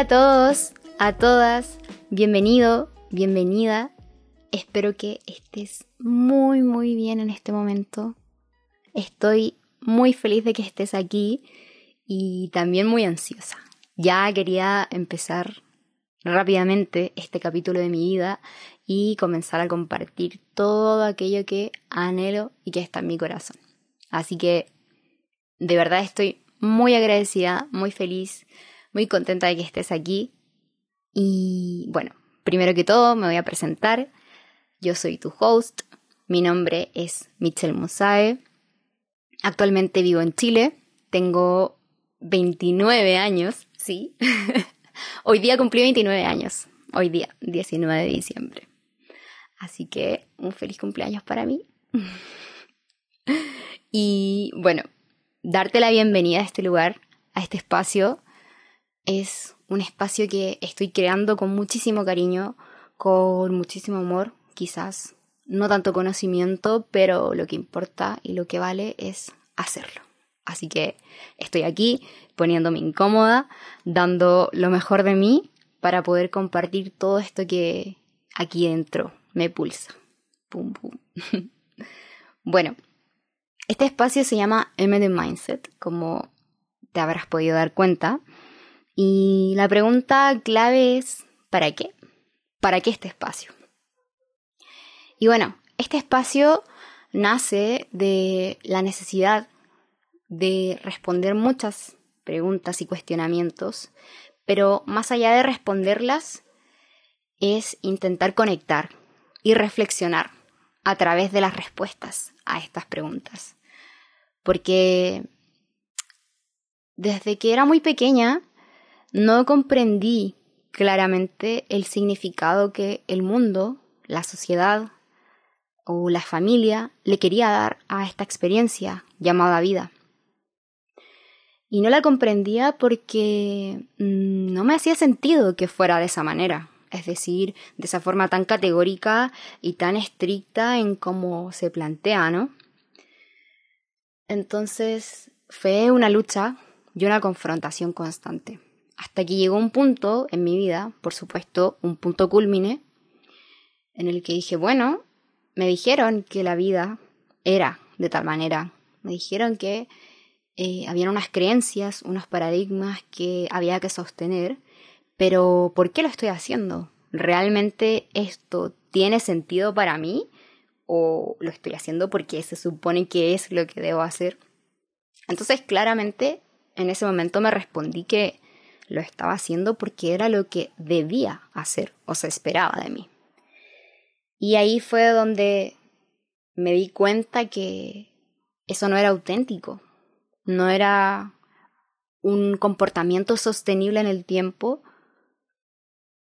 A todos, a todas, bienvenido, bienvenida. Espero que estés muy, muy bien en este momento. Estoy muy feliz de que estés aquí y también muy ansiosa. Ya quería empezar rápidamente este capítulo de mi vida y comenzar a compartir todo aquello que anhelo y que está en mi corazón. Así que de verdad estoy muy agradecida, muy feliz, muy contenta de que estés aquí. Y bueno, primero que todo me voy a presentar. Yo soy tu host. Mi nombre es Michelle Musae. Actualmente vivo en Chile. Tengo 29 años, sí. Hoy día cumplí 29 años. Hoy día, 19 de diciembre. Así que un feliz cumpleaños para mí. y bueno, darte la bienvenida a este lugar, a este espacio. Es un espacio que estoy creando con muchísimo cariño, con muchísimo amor, quizás. No tanto conocimiento, pero lo que importa y lo que vale es hacerlo. Así que estoy aquí poniéndome incómoda, dando lo mejor de mí para poder compartir todo esto que aquí dentro me pulsa. Pum, pum. bueno, este espacio se llama MD Mindset, como te habrás podido dar cuenta. Y la pregunta clave es, ¿para qué? ¿Para qué este espacio? Y bueno, este espacio nace de la necesidad de responder muchas preguntas y cuestionamientos, pero más allá de responderlas, es intentar conectar y reflexionar a través de las respuestas a estas preguntas. Porque desde que era muy pequeña no comprendí claramente el significado que el mundo, la sociedad o la familia le quería dar a esta experiencia llamada vida. Y no la comprendía porque mm, no me hacía sentido que fuera de esa manera, es decir, de esa forma tan categórica y tan estricta en cómo se plantea, ¿no? Entonces fue una lucha y una confrontación constante. Hasta que llegó un punto en mi vida, por supuesto, un punto culmine, en el que dije, bueno, me dijeron que la vida era de tal manera. Me dijeron que eh, habían unas creencias, unos paradigmas que había que sostener, pero ¿por qué lo estoy haciendo? ¿Realmente esto tiene sentido para mí? ¿O lo estoy haciendo porque se supone que es lo que debo hacer? Entonces, claramente, en ese momento me respondí que lo estaba haciendo porque era lo que debía hacer o se esperaba de mí. Y ahí fue donde me di cuenta que eso no era auténtico, no era un comportamiento sostenible en el tiempo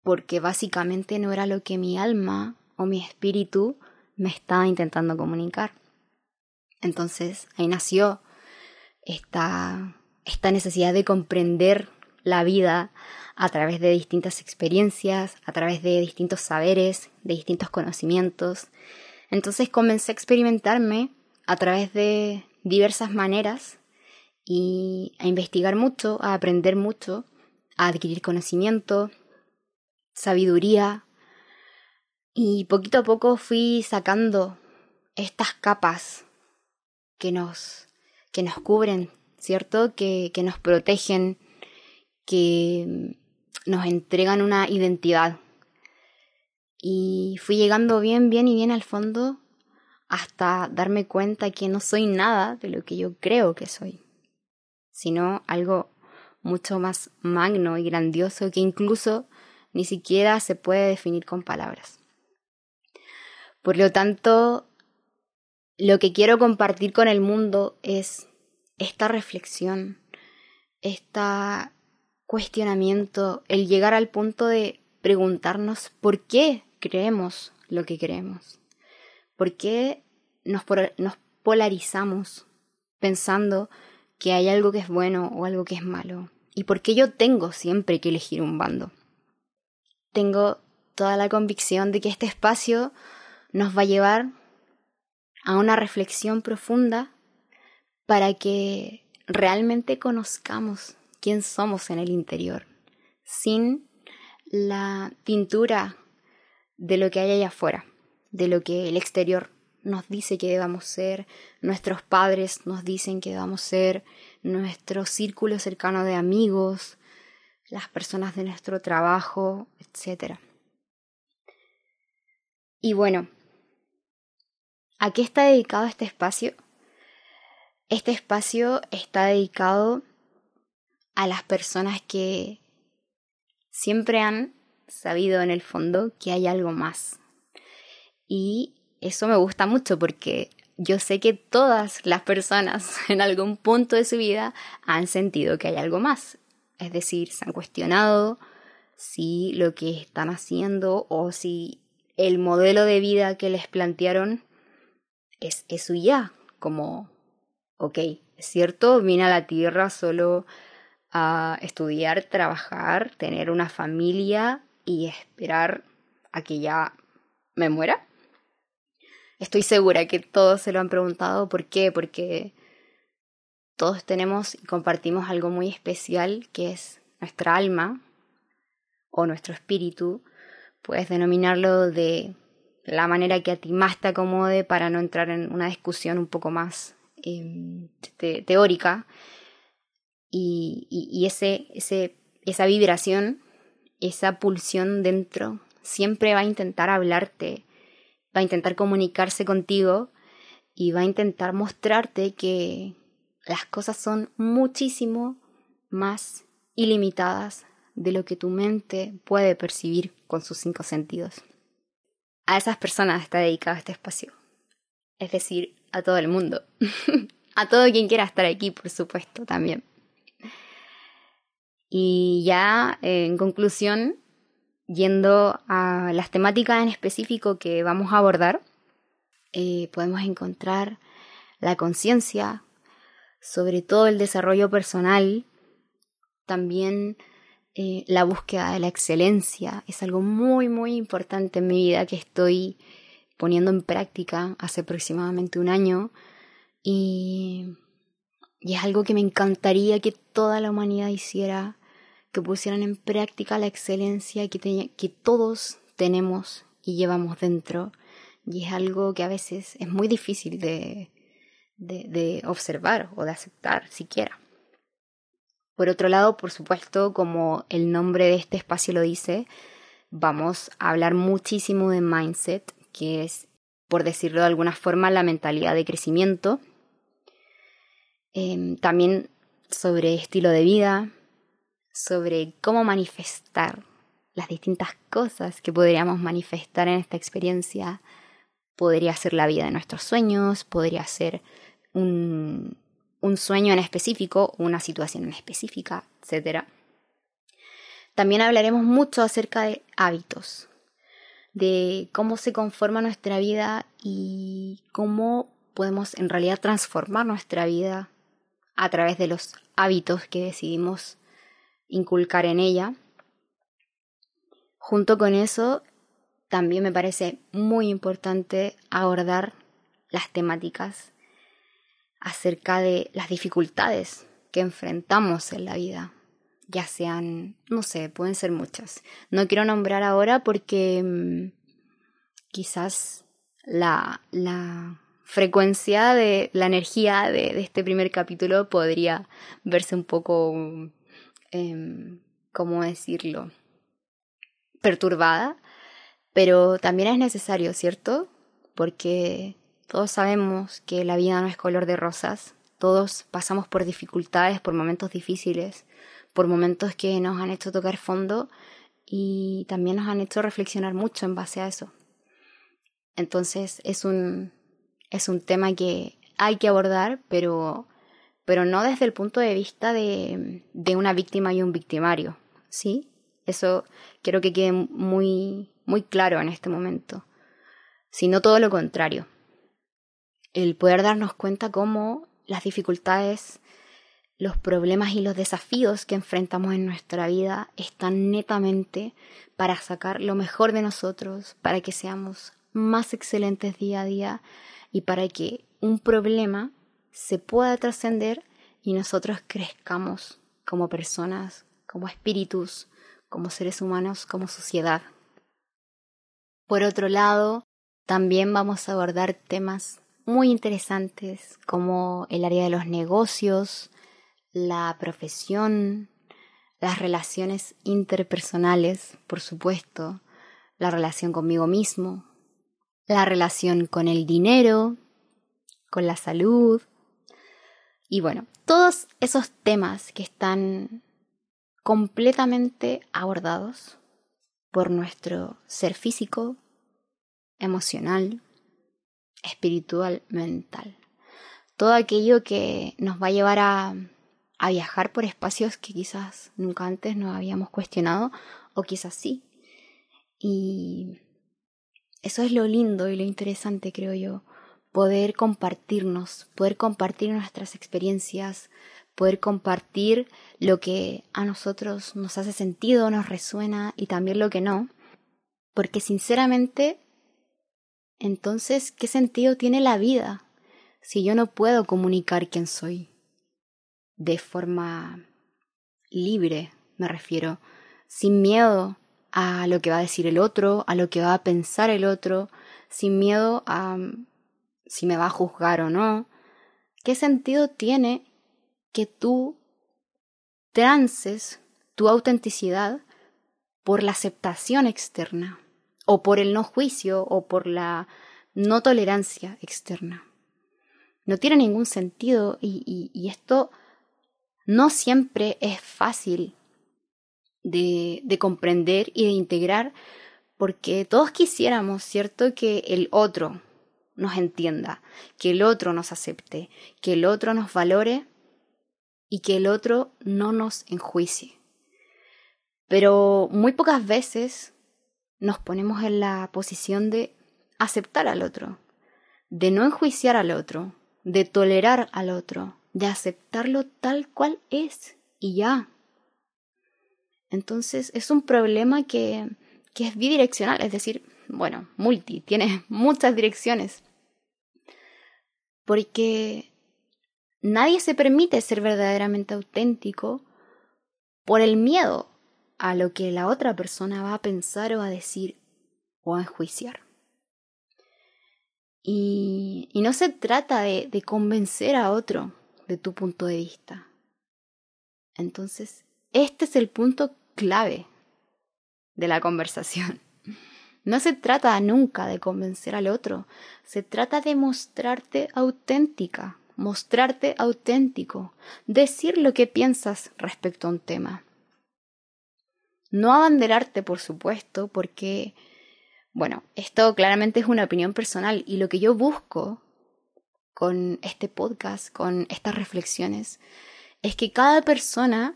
porque básicamente no era lo que mi alma o mi espíritu me estaba intentando comunicar. Entonces ahí nació esta, esta necesidad de comprender la vida a través de distintas experiencias, a través de distintos saberes, de distintos conocimientos. Entonces comencé a experimentarme a través de diversas maneras y a investigar mucho, a aprender mucho, a adquirir conocimiento, sabiduría. Y poquito a poco fui sacando estas capas que nos, que nos cubren, ¿cierto? Que, que nos protegen, que nos entregan una identidad. Y fui llegando bien, bien y bien al fondo hasta darme cuenta que no soy nada de lo que yo creo que soy sino algo mucho más magno y grandioso que incluso ni siquiera se puede definir con palabras. Por lo tanto, lo que quiero compartir con el mundo es esta reflexión, este cuestionamiento, el llegar al punto de preguntarnos por qué creemos lo que creemos, por qué nos, nos polarizamos pensando que hay algo que es bueno o algo que es malo. ¿Y por qué yo tengo siempre que elegir un bando? Tengo toda la convicción de que este espacio nos va a llevar a una reflexión profunda para que realmente conozcamos quién somos en el interior, sin la tintura de lo que hay allá afuera, de lo que el exterior nos dice que debamos ser, nuestros padres nos dicen que debamos ser, nuestro círculo cercano de amigos, las personas de nuestro trabajo, etc. Y bueno, ¿a qué está dedicado este espacio? Este espacio está dedicado a las personas que siempre han sabido en el fondo que hay algo más. Y eso me gusta mucho porque yo sé que todas las personas en algún punto de su vida han sentido que hay algo más. Es decir, se han cuestionado si lo que están haciendo o si el modelo de vida que les plantearon es eso ya, como, ok, es cierto, vine a la Tierra solo a estudiar, trabajar, tener una familia y esperar a que ya me muera. Estoy segura que todos se lo han preguntado. ¿Por qué? Porque todos tenemos y compartimos algo muy especial que es nuestra alma o nuestro espíritu. Puedes denominarlo de la manera que a ti más te acomode para no entrar en una discusión un poco más em, teórica. Y, ese, esa vibración, esa pulsión dentro, siempre va a intentar hablarte, va a intentar comunicarse contigo y va a intentar mostrarte que las cosas son muchísimo más ilimitadas de lo que tu mente puede percibir con sus cinco sentidos. A esas personas está dedicado este espacio. Es decir, a todo el mundo. a todo quien quiera estar aquí, por supuesto, también. Y ya, en conclusión, yendo a las temáticas en específico que vamos a abordar, eh, podemos encontrar la conciencia, sobre todo el desarrollo personal, también eh, la búsqueda de la excelencia. Es algo muy, muy importante en mi vida que estoy poniendo en práctica hace aproximadamente un año. Y, y es algo que me encantaría que toda la humanidad hiciera, que pusieran en práctica la excelencia que, todos tenemos y llevamos dentro y es algo que a veces es muy difícil de, de, observar o de aceptar siquiera. Por otro lado, por supuesto, como el nombre de este espacio lo dice, vamos a hablar muchísimo de mindset, que es, por decirlo de alguna forma, la mentalidad de crecimiento. Em, también sobre estilo de vida, sobre cómo manifestar las distintas cosas que podríamos manifestar en esta experiencia. Podría ser la vida de nuestros sueños, podría ser un, sueño en específico, una situación en específica, etc. También hablaremos mucho acerca de hábitos, de cómo se conforma nuestra vida y cómo podemos en realidad transformar nuestra vida a través de los hábitos que decidimos inculcar en ella. Junto con eso, también me parece muy importante abordar las temáticas acerca de las dificultades que enfrentamos en la vida, ya sean, no sé, pueden ser muchas. No quiero nombrar ahora porque mm, quizás la, la frecuencia de la energía de, este primer capítulo podría verse un poco, eh, ¿cómo decirlo?, perturbada, pero también es necesario, ¿cierto? Porque todos sabemos que la vida no es color de rosas, todos pasamos por dificultades, por momentos difíciles, por momentos que nos han hecho tocar fondo y también nos han hecho reflexionar mucho en base a eso. Entonces es un, es un tema que hay que abordar, pero, pero no desde el punto de vista de, de una víctima y un victimario, ¿sí? Eso quiero que quede muy, muy claro en este momento, sino todo lo contrario el poder darnos cuenta cómo las dificultades, los problemas y los desafíos que enfrentamos en nuestra vida están netamente para sacar lo mejor de nosotros, para que seamos más excelentes día a día y para que un problema se pueda trascender y nosotros crezcamos como personas, como espíritus, como seres humanos, como sociedad. Por otro lado, también vamos a abordar temas muy interesantes como el área de los negocios, la profesión, las relaciones interpersonales, por supuesto, la relación conmigo mismo, la relación con el dinero, con la salud. Y bueno, todos esos temas que están completamente abordados por nuestro ser físico, emocional, espiritual, mental. Todo aquello que nos va a llevar a, a viajar por espacios que quizás nunca antes nos habíamos cuestionado o quizás sí. Y eso es lo lindo y lo interesante, creo yo, poder compartirnos, poder compartir nuestras experiencias, poder compartir lo que a nosotros nos hace sentido, nos resuena y también lo que no. Porque sinceramente, entonces, ¿qué sentido tiene la vida si yo no puedo comunicar quién soy? De forma libre, me refiero, sin miedo a lo que va a decir el otro, a lo que va a pensar el otro, sin miedo a si me va a juzgar o no. ¿Qué sentido tiene que tú trances tu autenticidad por la aceptación externa, o por el no juicio, o por la no tolerancia externa? No tiene ningún sentido y, esto no siempre es fácil de, de comprender y de integrar, porque todos quisiéramos, ¿cierto?, que el otro nos entienda, que el otro nos acepte, que el otro nos valore y que el otro no nos enjuicie. Pero muy pocas veces nos ponemos en la posición de aceptar al otro, de no enjuiciar al otro, de tolerar al otro, de aceptarlo tal cual es y ya. Entonces es un problema que, que es bidireccional, es decir, bueno, multi, tiene muchas direcciones. Porque nadie se permite ser verdaderamente auténtico por el miedo a lo que la otra persona va a pensar o a decir o a enjuiciar. Y, no se trata de, de convencer a otro de tu punto de vista. Entonces, este es el punto clave de la conversación. No se trata nunca de convencer al otro, se trata de mostrarte auténtica, mostrarte auténtico, decir lo que piensas respecto a un tema. No abanderarte, por supuesto, porque, bueno, esto claramente es una opinión personal y lo que yo busco con este podcast, con estas reflexiones, es que cada persona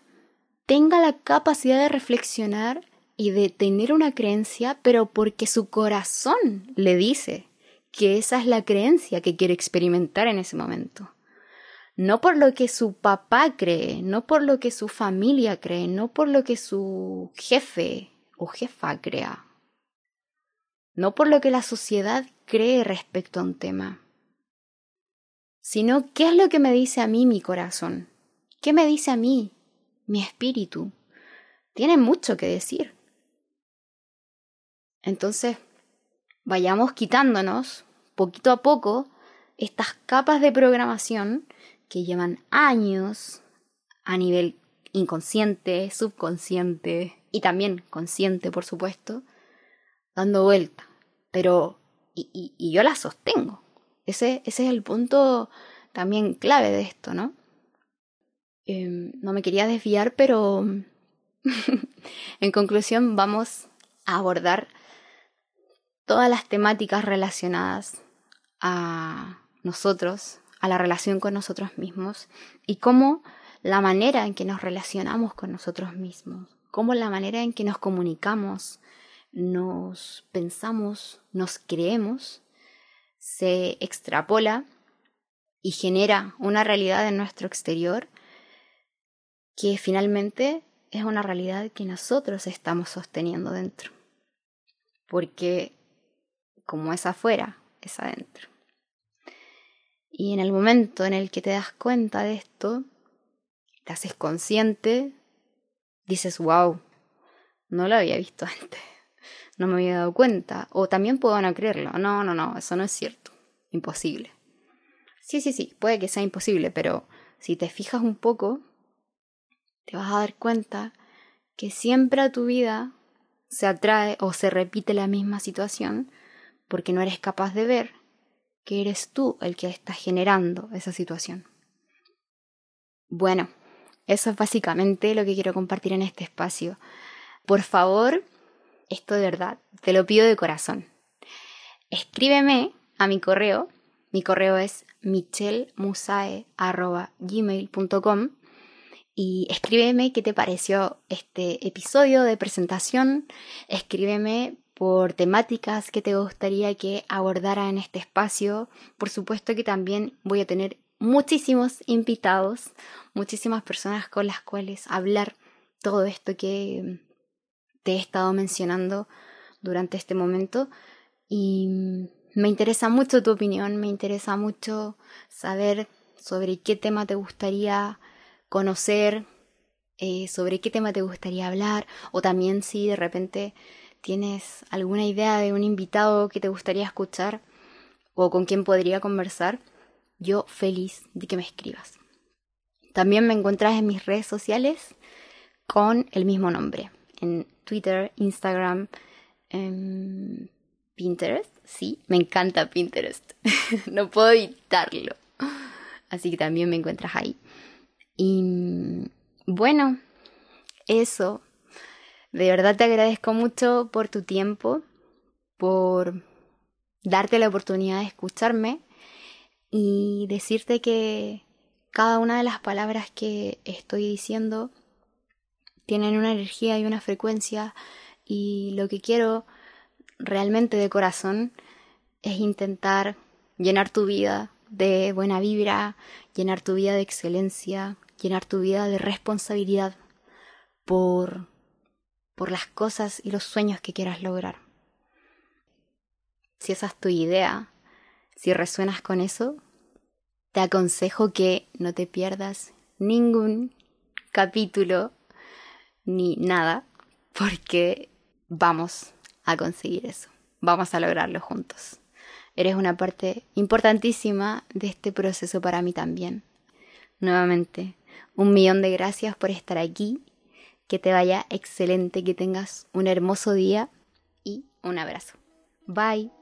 tenga la capacidad de reflexionar y de tener una creencia, pero porque su corazón le dice que esa es la creencia que quiere experimentar en ese momento. No por lo que su papá cree, no por lo que su familia cree, no por lo que su jefe o jefa crea, no por lo que la sociedad cree respecto a un tema, sino qué es lo que me dice a mí mi corazón, qué me dice a mí mi espíritu, tiene mucho que decir. Entonces, vayamos quitándonos poquito a poco estas capas de programación que llevan años a nivel inconsciente, subconsciente y también consciente, por supuesto, dando vuelta. Pero, y, y, yo las sostengo. Ese, ese es el punto también clave de esto, ¿no? Em, no me quería desviar, pero en conclusión vamos a abordar todas las temáticas relacionadas a nosotros, a la relación con nosotros mismos y cómo la manera en que nos relacionamos con nosotros mismos, cómo la manera en que nos comunicamos, nos pensamos, nos creemos, se extrapola y genera una realidad en nuestro exterior que finalmente es una realidad que nosotros estamos sosteniendo dentro. Porque como es afuera, es adentro. Y en el momento en el que te das cuenta de esto, te haces consciente, dices, wow, no lo había visto antes, no me había dado cuenta, o también puedo no creerlo, no, no, no, eso no es cierto, imposible. Sí, sí, sí, puede que sea imposible, pero si te fijas un poco, te vas a dar cuenta que siempre a tu vida se atrae o se repite la misma situación porque no eres capaz de ver que eres tú el que está generando esa situación. Bueno, eso es básicamente lo que quiero compartir en este espacio. Por favor, esto de verdad, te lo pido de corazón. Escríbeme a mi correo. Mi correo es michelmusae.gmail.com y escríbeme qué te pareció este episodio de presentación. Escríbeme por temáticas que te gustaría que abordara en este espacio. Por supuesto que también voy a tener muchísimos invitados, muchísimas personas con las cuales hablar todo esto que te he estado mencionando durante este momento y me interesa mucho tu opinión, me interesa mucho saber sobre qué tema te gustaría conocer, eh, sobre qué tema te gustaría hablar o también si de repente tienes alguna idea de un invitado que te gustaría escuchar o con quien podría conversar, yo feliz de que me escribas. También me encuentras en mis redes sociales con el mismo nombre, en Twitter, Instagram, en Pinterest. Sí, me encanta Pinterest. no puedo evitarlo. Así que también me encuentras ahí. Y bueno, eso de verdad te agradezco mucho por tu tiempo, por darte la oportunidad de escucharme y decirte que cada una de las palabras que estoy diciendo tienen una energía y una frecuencia y lo que quiero realmente de corazón es intentar llenar tu vida de buena vibra, llenar tu vida de excelencia, llenar tu vida de responsabilidad por por las cosas y los sueños que quieras lograr. Si esa es tu idea, si resuenas con eso, te aconsejo que no te pierdas ningún capítulo ni nada, porque vamos a conseguir eso, vamos a lograrlo juntos. Eres una parte importantísima de este proceso para mí también. Nuevamente, un millón de gracias por estar aquí que te vaya excelente, que tengas un hermoso día y un abrazo. Bye.